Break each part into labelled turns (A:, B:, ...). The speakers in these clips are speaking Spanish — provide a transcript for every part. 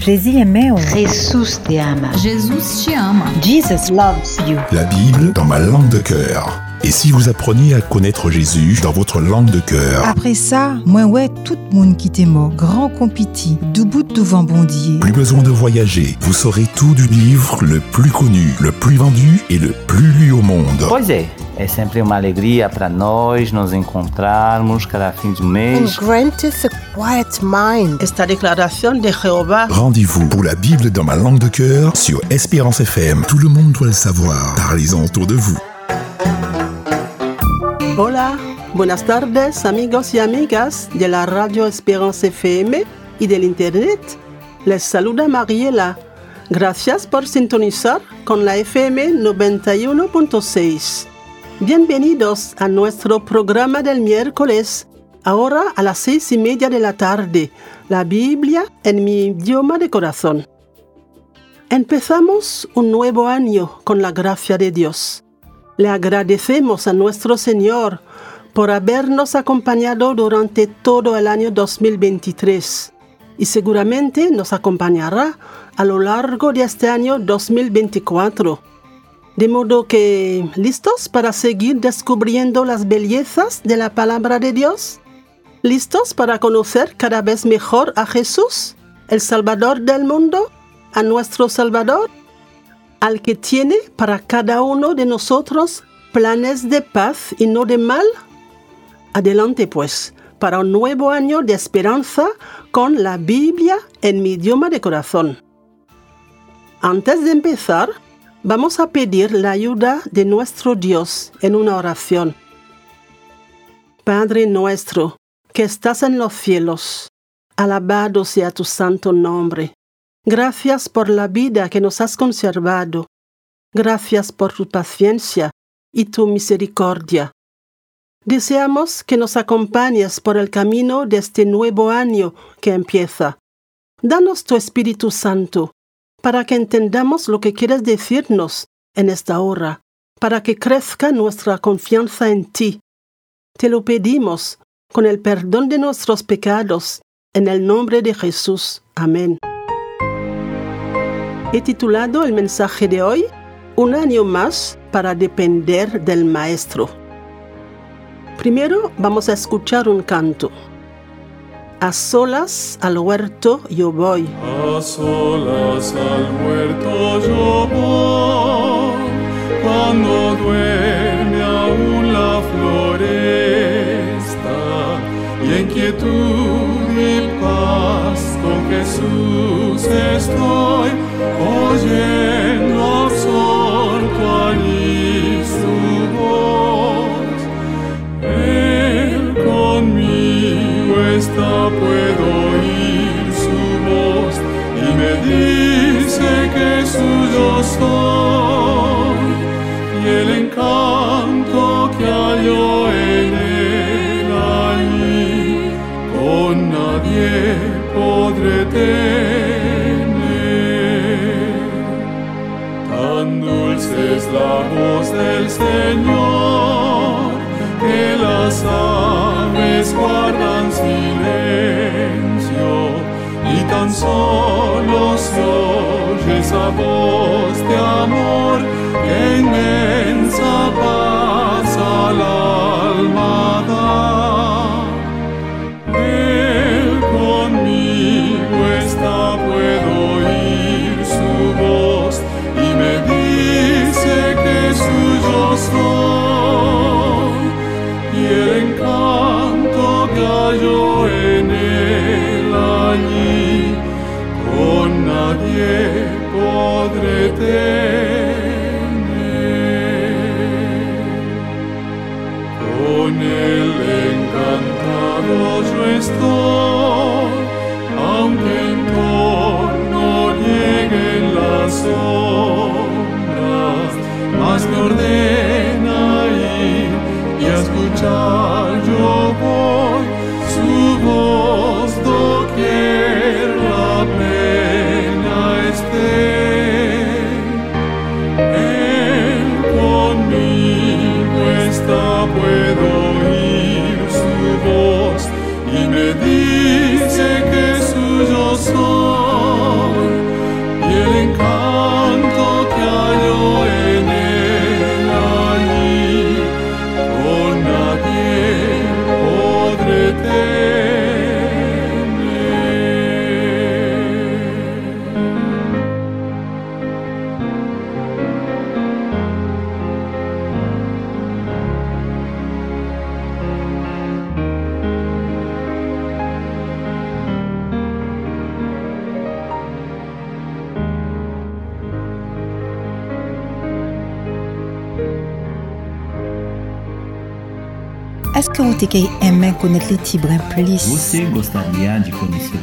A: Jésus aimait.
B: Jesús te ama.
C: Jesus te ama.
A: Jesus loves you.
D: La Bible dans ma langue de cœur. Et si vous appreniez à connaître Jésus dans votre langue de cœur?
E: Après ça, moi ouais, tout le monde qui t'est mort, grand compiti, du bout de vent bondier.
D: Plus besoin de voyager, vous saurez tout du livre le plus connu, le plus vendu et le plus lu au monde.
F: Pois é, sempre uma alegria para nós nos encontrarmos cada fim de
G: and
F: mês.
G: granteth a quiet mind.
H: Esta declaración de Jehová
D: Rendez-vous pour la Bible dans ma langue de cœur sur Espérance FM. Tout le monde doit le savoir. Parlez-en autour de vous.
H: Hola, buenas tardes amigos y amigas de la radio Esperance FM y del Internet. Les saluda Mariela. Gracias por sintonizar con la FM 91.6. Bienvenidos a nuestro programa del miércoles, ahora a las seis y media de la tarde, la Biblia en mi idioma de corazón. Empezamos un nuevo año con la gracia de Dios. Le agradecemos a nuestro Señor por habernos acompañado durante todo el año 2023 y seguramente nos acompañará a lo largo de este año 2024. De modo que, ¿listos para seguir descubriendo las bellezas de la palabra de Dios? ¿Listos para conocer cada vez mejor a Jesús, el Salvador del mundo, a nuestro Salvador? al que tiene para cada uno de nosotros planes de paz y no de mal? Adelante pues, para un nuevo año de esperanza con la Biblia en mi idioma de corazón. Antes de empezar, vamos a pedir la ayuda de nuestro Dios en una oración. Padre nuestro, que estás en los cielos, alabado sea tu santo nombre. Gracias por la vida que nos has conservado. Gracias por tu paciencia y tu misericordia. Deseamos que nos acompañes por el camino de este nuevo año que empieza. Danos tu Espíritu Santo para que entendamos lo que quieres decirnos en esta hora, para que crezca nuestra confianza en ti. Te lo pedimos con el perdón de nuestros pecados, en el nombre de Jesús. Amén. He titulado el mensaje de hoy Un año más para depender del Maestro. Primero vamos a escuchar un canto. A solas al huerto yo voy.
I: A solas al huerto yo voy, cuando duerme aún la floresta, y en quietud y paz con Jesús estoy, oyendo absorto puedo oír su voz y me dice que suyo soy y el encanto que hallo en él allí con nadie podré tener. Tan dulce es la voz del Señor que aves solo se oye esa voz de amor Con él encantado yo estoy, aunque en torno lleguen las sombras,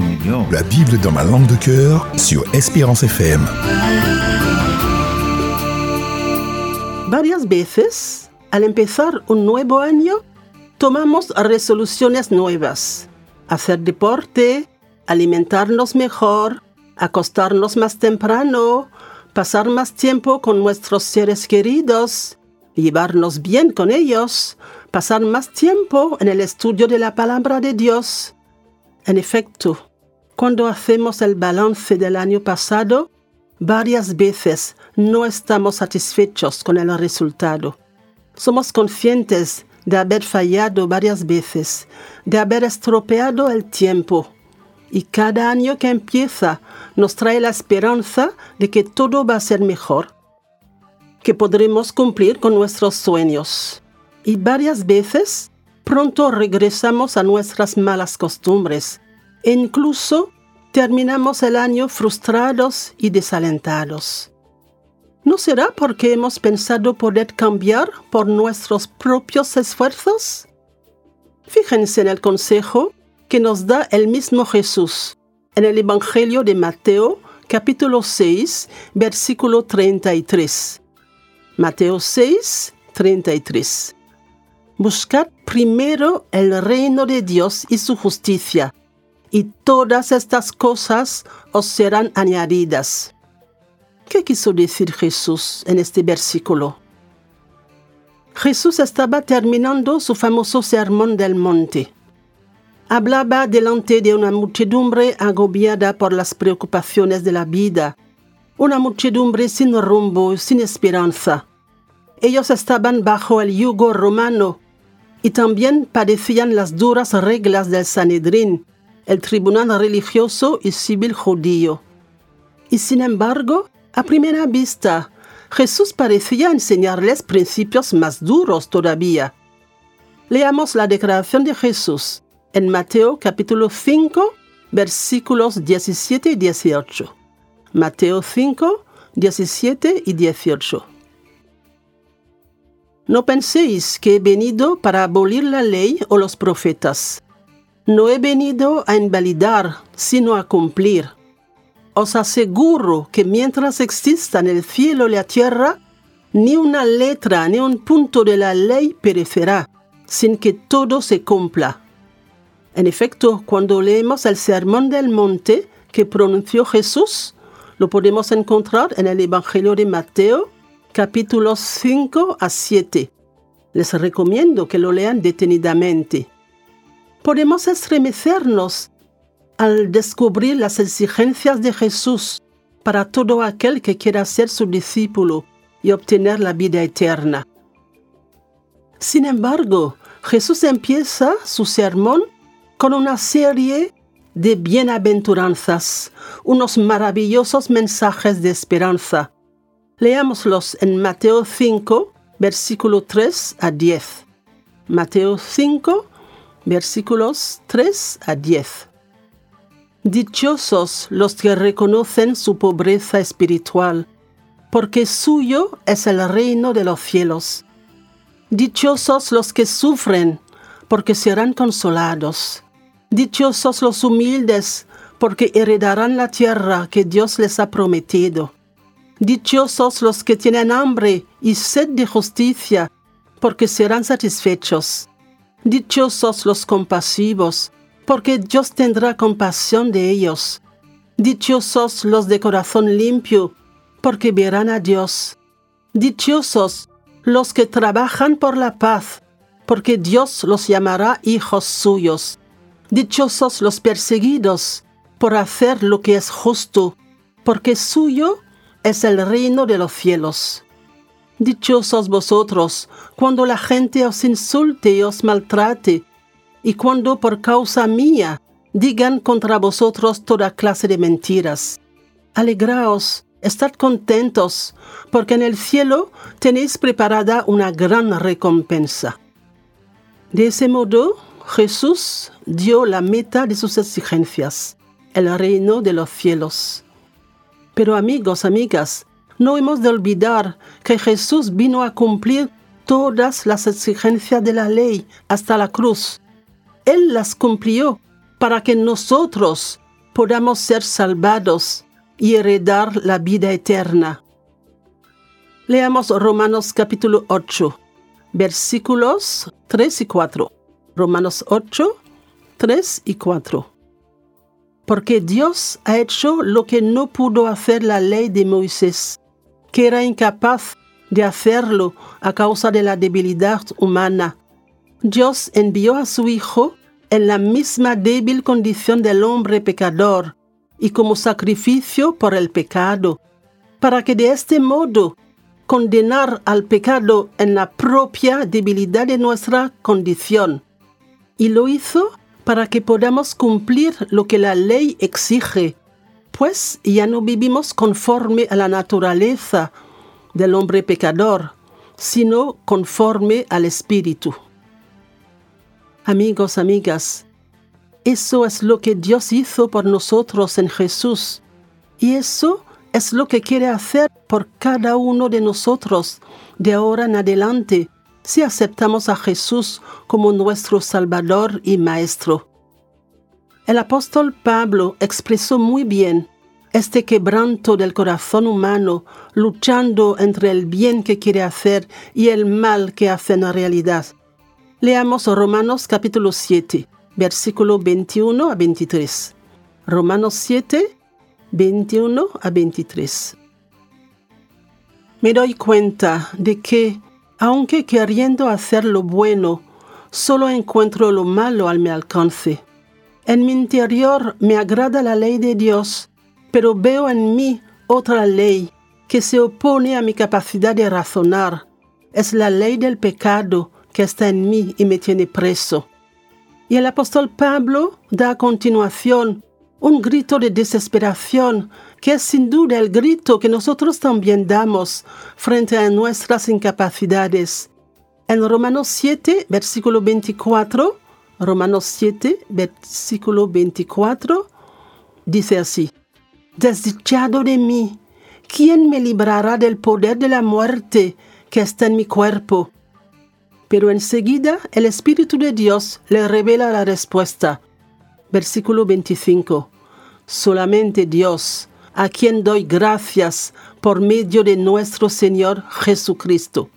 B: melhor?
D: La Bible dans ma langue de cœur sur Espérance FM.
H: Varias veces, al empezar un nuevo año, tomamos resoluciones nuevas. Hacer deporte, alimentarnos mejor, acostarnos más temprano, pasar más tiempo con nuestros seres queridos, llevarnos bien con ellos, pasar más tiempo en el estudio de la palabra de Dios. En efecto, cuando hacemos el balance del año pasado, varias veces no estamos satisfechos con el resultado. Somos conscientes de haber fallado varias veces, de haber estropeado el tiempo. Y cada año que empieza nos trae la esperanza de que todo va a ser mejor, que podremos cumplir con nuestros sueños. Y varias veces pronto regresamos a nuestras malas costumbres e incluso terminamos el año frustrados y desalentados. ¿No será porque hemos pensado poder cambiar por nuestros propios esfuerzos? Fíjense en el consejo que nos da el mismo Jesús en el Evangelio de Mateo capítulo 6 versículo 33. Mateo 6, 33. Buscad primero el reino de Dios y su justicia, y todas estas cosas os serán añadidas. ¿Qué quiso decir Jesús en este versículo? Jesús estaba terminando su famoso sermón del monte. Hablaba delante de una muchedumbre agobiada por las preocupaciones de la vida, una muchedumbre sin rumbo, sin esperanza. Ellos estaban bajo el yugo romano y también padecían las duras reglas del Sanedrín, el tribunal religioso y civil judío. Y sin embargo, a primera vista, Jesús parecía enseñarles principios más duros todavía. Leamos la declaración de Jesús en Mateo capítulo 5, versículos 17 y 18. Mateo 5, 17 y 18. No penséis que he venido para abolir la ley o los profetas. No he venido a invalidar, sino a cumplir. Os aseguro que mientras existan el cielo y la tierra, ni una letra ni un punto de la ley perecerá, sin que todo se cumpla. En efecto, cuando leemos el Sermón del Monte que pronunció Jesús, lo podemos encontrar en el Evangelio de Mateo, capítulos 5 a 7. Les recomiendo que lo lean detenidamente. Podemos estremecernos al descubrir las exigencias de Jesús para todo aquel que quiera ser su discípulo y obtener la vida eterna. Sin embargo, Jesús empieza su sermón con una serie de bienaventuranzas, unos maravillosos mensajes de esperanza. Leámoslos en Mateo 5, versículo 3 a 10. Mateo 5, versículos 3 a 10. Dichosos los que reconocen su pobreza espiritual, porque suyo es el reino de los cielos. Dichosos los que sufren, porque serán consolados. Dichosos los humildes, porque heredarán la tierra que Dios les ha prometido. Dichosos los que tienen hambre y sed de justicia, porque serán satisfechos. Dichosos los compasivos, porque Dios tendrá compasión de ellos. Dichosos los de corazón limpio, porque verán a Dios. Dichosos los que trabajan por la paz, porque Dios los llamará hijos suyos. Dichosos los perseguidos por hacer lo que es justo, porque suyo es el reino de los cielos. Dichosos vosotros cuando la gente os insulte y os maltrate, y cuando por causa mía digan contra vosotros toda clase de mentiras. Alegraos, estad contentos, porque en el cielo tenéis preparada una gran recompensa. De ese modo, Jesús dio la meta de sus exigencias, el reino de los cielos. Pero amigos, amigas, no hemos de olvidar que Jesús vino a cumplir todas las exigencias de la ley hasta la cruz. Él las cumplió para que nosotros podamos ser salvados y heredar la vida eterna. Leamos Romanos capítulo 8, versículos 3 y 4. Romanos 8, 3 y 4. Porque Dios ha hecho lo que no pudo hacer la ley de Moisés, que era incapaz de hacerlo a causa de la debilidad humana. Dios envió a su Hijo en la misma débil condición del hombre pecador y como sacrificio por el pecado, para que de este modo condenar al pecado en la propia debilidad de nuestra condición. Y lo hizo para que podamos cumplir lo que la ley exige, pues ya no vivimos conforme a la naturaleza del hombre pecador, sino conforme al Espíritu. Amigos, amigas, eso es lo que Dios hizo por nosotros en Jesús. Y eso es lo que quiere hacer por cada uno de nosotros de ahora en adelante si aceptamos a Jesús como nuestro Salvador y Maestro. El apóstol Pablo expresó muy bien este quebranto del corazón humano luchando entre el bien que quiere hacer y el mal que hace en la realidad. Leamos Romanos capítulo 7, versículo 21 a 23. Romanos 7, 21 a 23. Me doy cuenta de que, aunque queriendo hacer lo bueno, solo encuentro lo malo al mi alcance. En mi interior me agrada la ley de Dios, pero veo en mí otra ley que se opone a mi capacidad de razonar. Es la ley del pecado que está en mí y me tiene preso. Y el apóstol Pablo da a continuación un grito de desesperación que es sin duda el grito que nosotros también damos frente a nuestras incapacidades. En Romanos 7, versículo 24, Romanos 7, versículo 24, dice así, Desdichado de mí, ¿quién me librará del poder de la muerte que está en mi cuerpo? Pero enseguida el Espíritu de Dios le revela la respuesta. Versículo 25. Solamente Dios, a quien doy gracias por medio de nuestro Señor Jesucristo.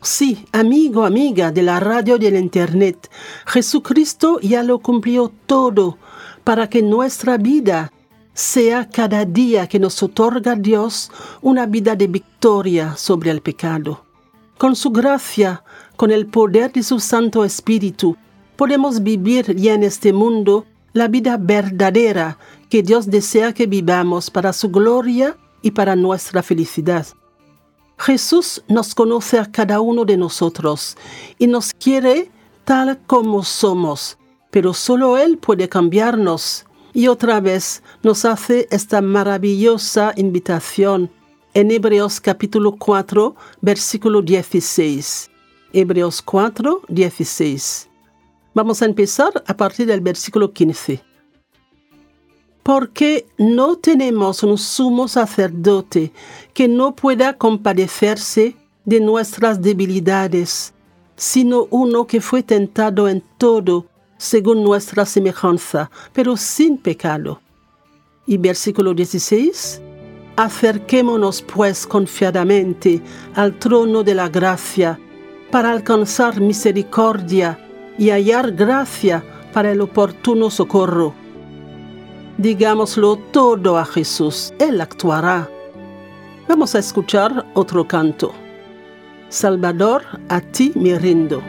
H: Sí, amigo, amiga de la radio y del Internet, Jesucristo ya lo cumplió todo para que nuestra vida sea cada día que nos otorga Dios una vida de victoria sobre el pecado. Con su gracia, con el poder de su Santo Espíritu, podemos vivir ya en este mundo la vida verdadera que Dios desea que vivamos para su gloria y para nuestra felicidad. Jesús nos conoce a cada uno de nosotros y nos quiere tal como somos, pero solo Él puede cambiarnos. Y otra vez nos hace esta maravillosa invitación en Hebreos capítulo 4, versículo 16. Hebreos 4, 16. Vamos a empezar a partir del versículo 15. Porque no tenemos un sumo sacerdote que no pueda compadecerse de nuestras debilidades, sino uno que fue tentado en todo según nuestra semejanza, pero sin pecado. Y versículo 16. Acerquémonos pues confiadamente al trono de la gracia para alcanzar misericordia y hallar gracia para el oportuno socorro. Digámoslo todo a Jesús, Él actuará. Vamos a escuchar otro canto. Salvador, a ti me rindo.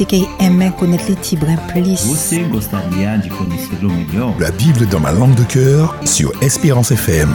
E: Est-ce que vous t'es aimé connaître les tibres plus?
F: Você gostaria de conhecê-lo melhor?
D: La Bible dans ma langue de cœur sur Espérance FM.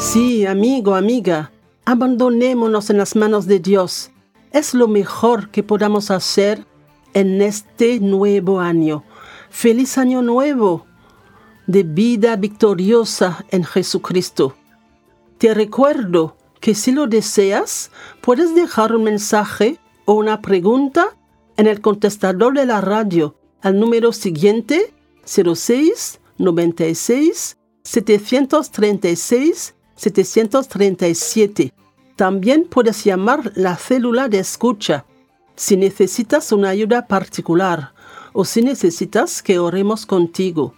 H: Sí, amigo, amiga, abandonémonos en las manos de Dios. Es lo mejor que podamos hacer en este nuevo año. Feliz año nuevo de vida victoriosa en Jesucristo. Te recuerdo que si lo deseas, puedes dejar un mensaje o una pregunta en el contestador de la radio al número siguiente 06 96 736 737. También puedes llamar la célula de escucha si necesitas una ayuda particular o si necesitas que oremos contigo.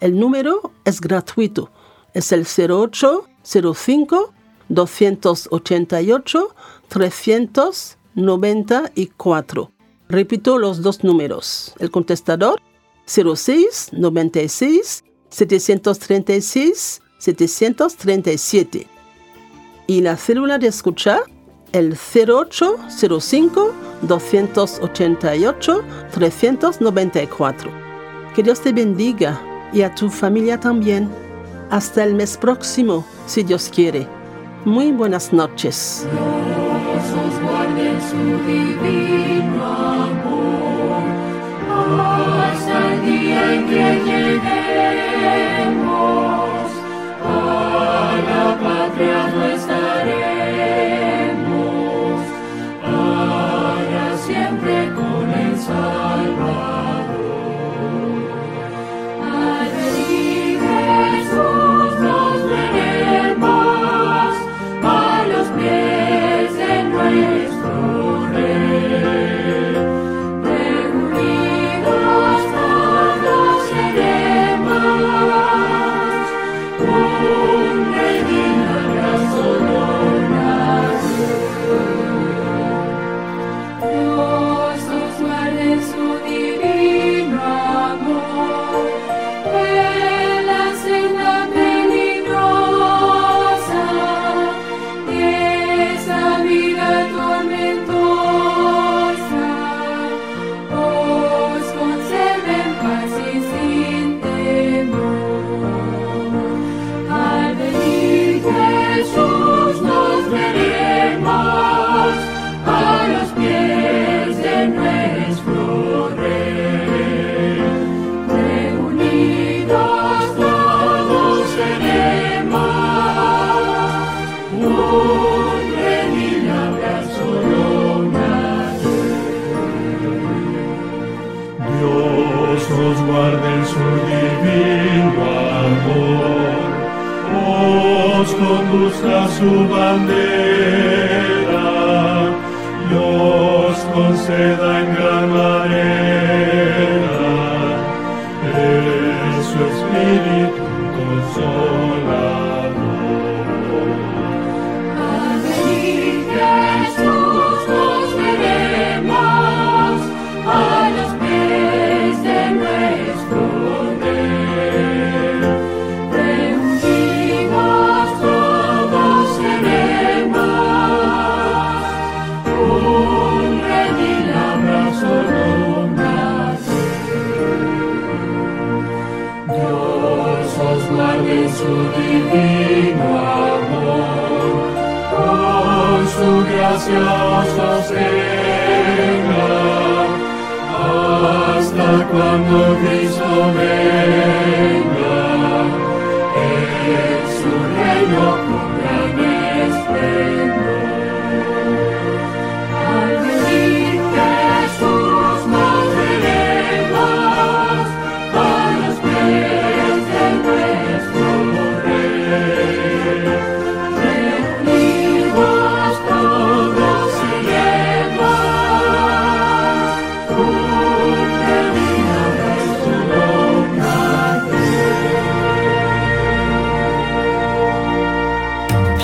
H: El número es gratuito. Es el 0805 288 394. Repito los dos números. El contestador 06 96 736 737. Y la célula de escucha el 0805 288 394. Que Dios te bendiga y a tu familia también. Hasta el mes próximo, si Dios quiere. Muy buenas noches.
C: Hasta el día que lleguemos amor, os conduzca su bandera, y conceda en gran manera Dios os guarde su divino amor, con su gracia os sostenga, hasta cuando Cristo venga, en su reino.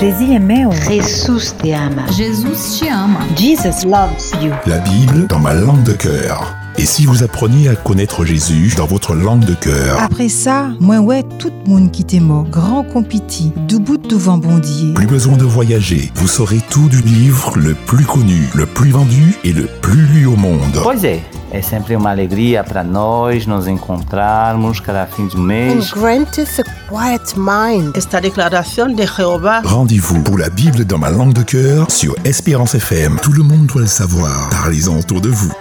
A: Jésus meu.
E: Jesus te ama.
C: Jesus te ama.
A: Jesus loves you.
D: La Bible dans ma langue de cœur. Et si vous appreniez à connaître Jésus dans votre langue de cœur?
E: Après ça, moi ouais tout monde qui t'est mort, grand compiti, du bout de vent bondier.
D: Plus besoin de voyager, vous saurez tout du livre le plus connu, le plus vendu et le plus lu au monde.
F: Pois é, sempre uma alegria para nós nos encontrarmos cada fim de
G: And
F: mês.
G: granteth a quiet mind.
H: Esta de
D: Rendez-vous pour la Bible dans ma langue de cœur sur Espérance FM. Tout le monde doit le savoir. Parlez-en autour de vous.